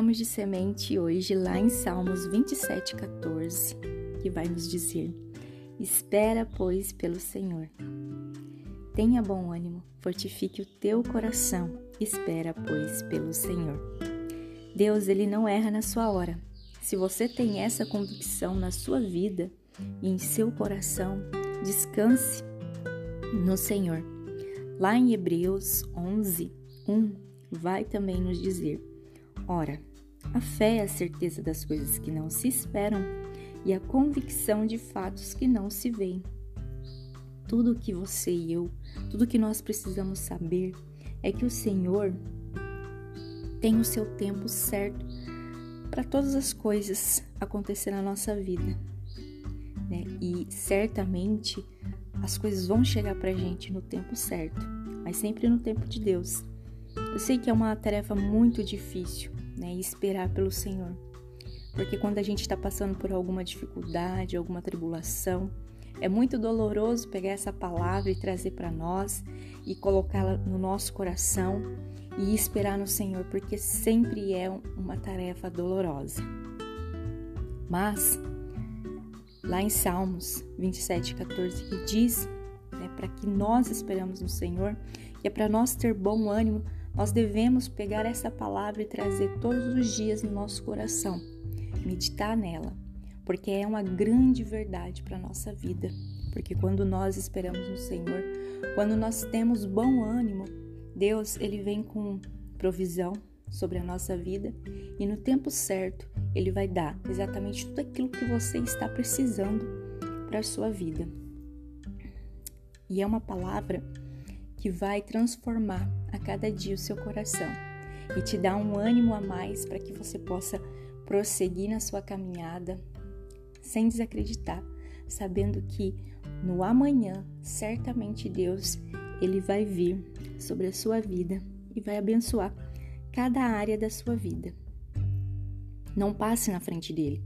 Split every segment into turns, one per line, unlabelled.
Vamos de semente hoje lá em Salmos 27:14, que vai nos dizer: Espera, pois, pelo Senhor. Tenha bom ânimo, fortifique o teu coração. Espera, pois, pelo Senhor. Deus, ele não erra na sua hora. Se você tem essa convicção na sua vida e em seu coração, descanse no Senhor. Lá em Hebreus 11, 1, vai também nos dizer: Ora, a fé é a certeza das coisas que não se esperam e a convicção de fatos que não se veem. Tudo que você e eu, tudo que nós precisamos saber é que o Senhor tem o seu tempo certo para todas as coisas acontecer na nossa vida. Né? E certamente as coisas vão chegar para a gente no tempo certo, mas sempre no tempo de Deus. Eu sei que é uma tarefa muito difícil, né? Esperar pelo Senhor. Porque quando a gente está passando por alguma dificuldade, alguma tribulação, é muito doloroso pegar essa palavra e trazer para nós e colocá-la no nosso coração e esperar no Senhor, porque sempre é uma tarefa dolorosa. Mas, lá em Salmos 27, 14, que diz né, para que nós esperamos no Senhor, que é para nós ter bom ânimo, nós devemos pegar essa palavra e trazer todos os dias no nosso coração, meditar nela, porque é uma grande verdade para a nossa vida. Porque quando nós esperamos no Senhor, quando nós temos bom ânimo, Deus ele vem com provisão sobre a nossa vida e no tempo certo ele vai dar exatamente tudo aquilo que você está precisando para a sua vida. E é uma palavra que vai transformar a cada dia o seu coração e te dar um ânimo a mais para que você possa prosseguir na sua caminhada sem desacreditar, sabendo que no amanhã certamente Deus ele vai vir sobre a sua vida e vai abençoar cada área da sua vida. Não passe na frente dele.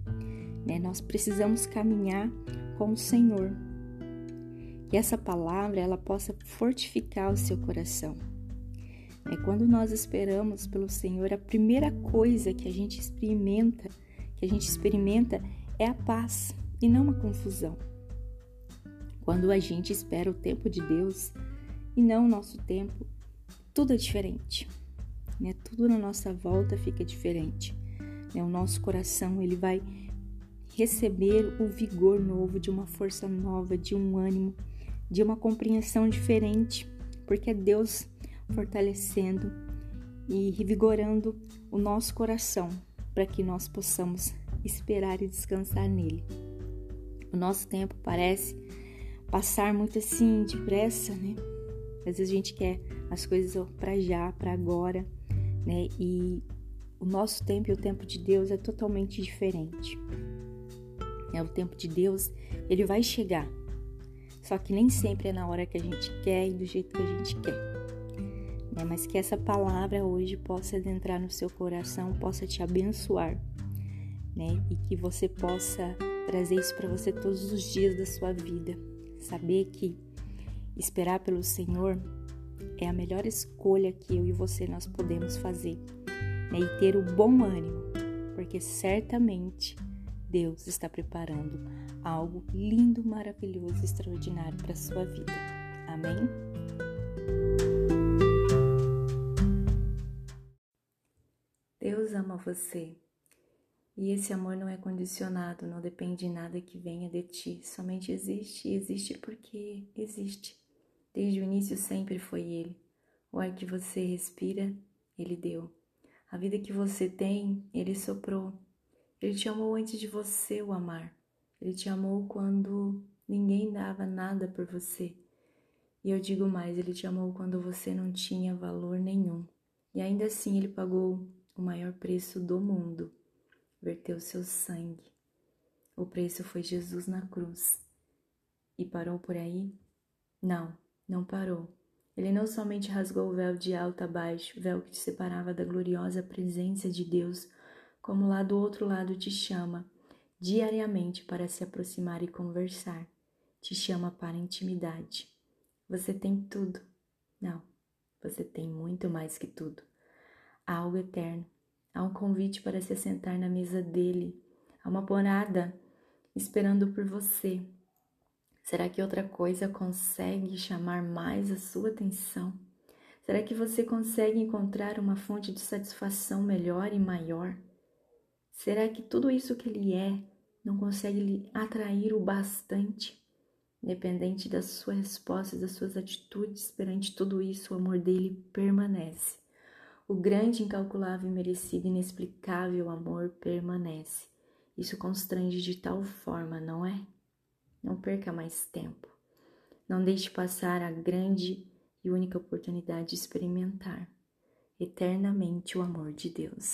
Né? Nós precisamos caminhar com o Senhor que essa palavra ela possa fortificar o seu coração. É quando nós esperamos pelo Senhor, a primeira coisa que a gente experimenta, que a gente experimenta é a paz e não a confusão. Quando a gente espera o tempo de Deus e não o nosso tempo, tudo é diferente. Né? Tudo na nossa volta fica diferente. Né? O nosso coração ele vai receber o vigor novo, de uma força nova, de um ânimo de uma compreensão diferente, porque é Deus fortalecendo e revigorando o nosso coração para que nós possamos esperar e descansar nele. O nosso tempo parece passar muito assim depressa, né? Às vezes a gente quer as coisas para já, para agora, né? E o nosso tempo e o tempo de Deus é totalmente diferente. É o tempo de Deus, ele vai chegar, só que nem sempre é na hora que a gente quer e do jeito que a gente quer. Né? Mas que essa palavra hoje possa adentrar no seu coração, possa te abençoar, né? E que você possa trazer isso para você todos os dias da sua vida. Saber que esperar pelo Senhor é a melhor escolha que eu e você nós podemos fazer. Né? E ter o bom ânimo, porque certamente Deus está preparando algo lindo, maravilhoso, extraordinário para sua vida. Amém? Ama você. E esse amor não é condicionado, não depende de nada que venha de ti. Somente existe e existe porque existe. Desde o início sempre foi Ele. O ar que você respira, Ele deu. A vida que você tem, Ele soprou. Ele te amou antes de você o amar. Ele te amou quando ninguém dava nada por você. E eu digo mais, ele te amou quando você não tinha valor nenhum. E ainda assim ele pagou o maior preço do mundo. Verteu seu sangue. O preço foi Jesus na cruz. E parou por aí? Não, não parou. Ele não somente rasgou o véu de alto a baixo, véu que te separava da gloriosa presença de Deus, como lá do outro lado te chama diariamente para se aproximar e conversar. Te chama para intimidade. Você tem tudo. Não, você tem muito mais que tudo. Algo eterno, Há um convite para se assentar na mesa dele. Há uma morada esperando por você. Será que outra coisa consegue chamar mais a sua atenção? Será que você consegue encontrar uma fonte de satisfação melhor e maior? Será que tudo isso que ele é não consegue lhe atrair o bastante? Independente das suas respostas, das suas atitudes perante tudo isso, o amor dele permanece. O grande, incalculável, merecido, inexplicável amor permanece. Isso constrange de tal forma, não é? Não perca mais tempo. Não deixe passar a grande e única oportunidade de experimentar eternamente o amor de Deus.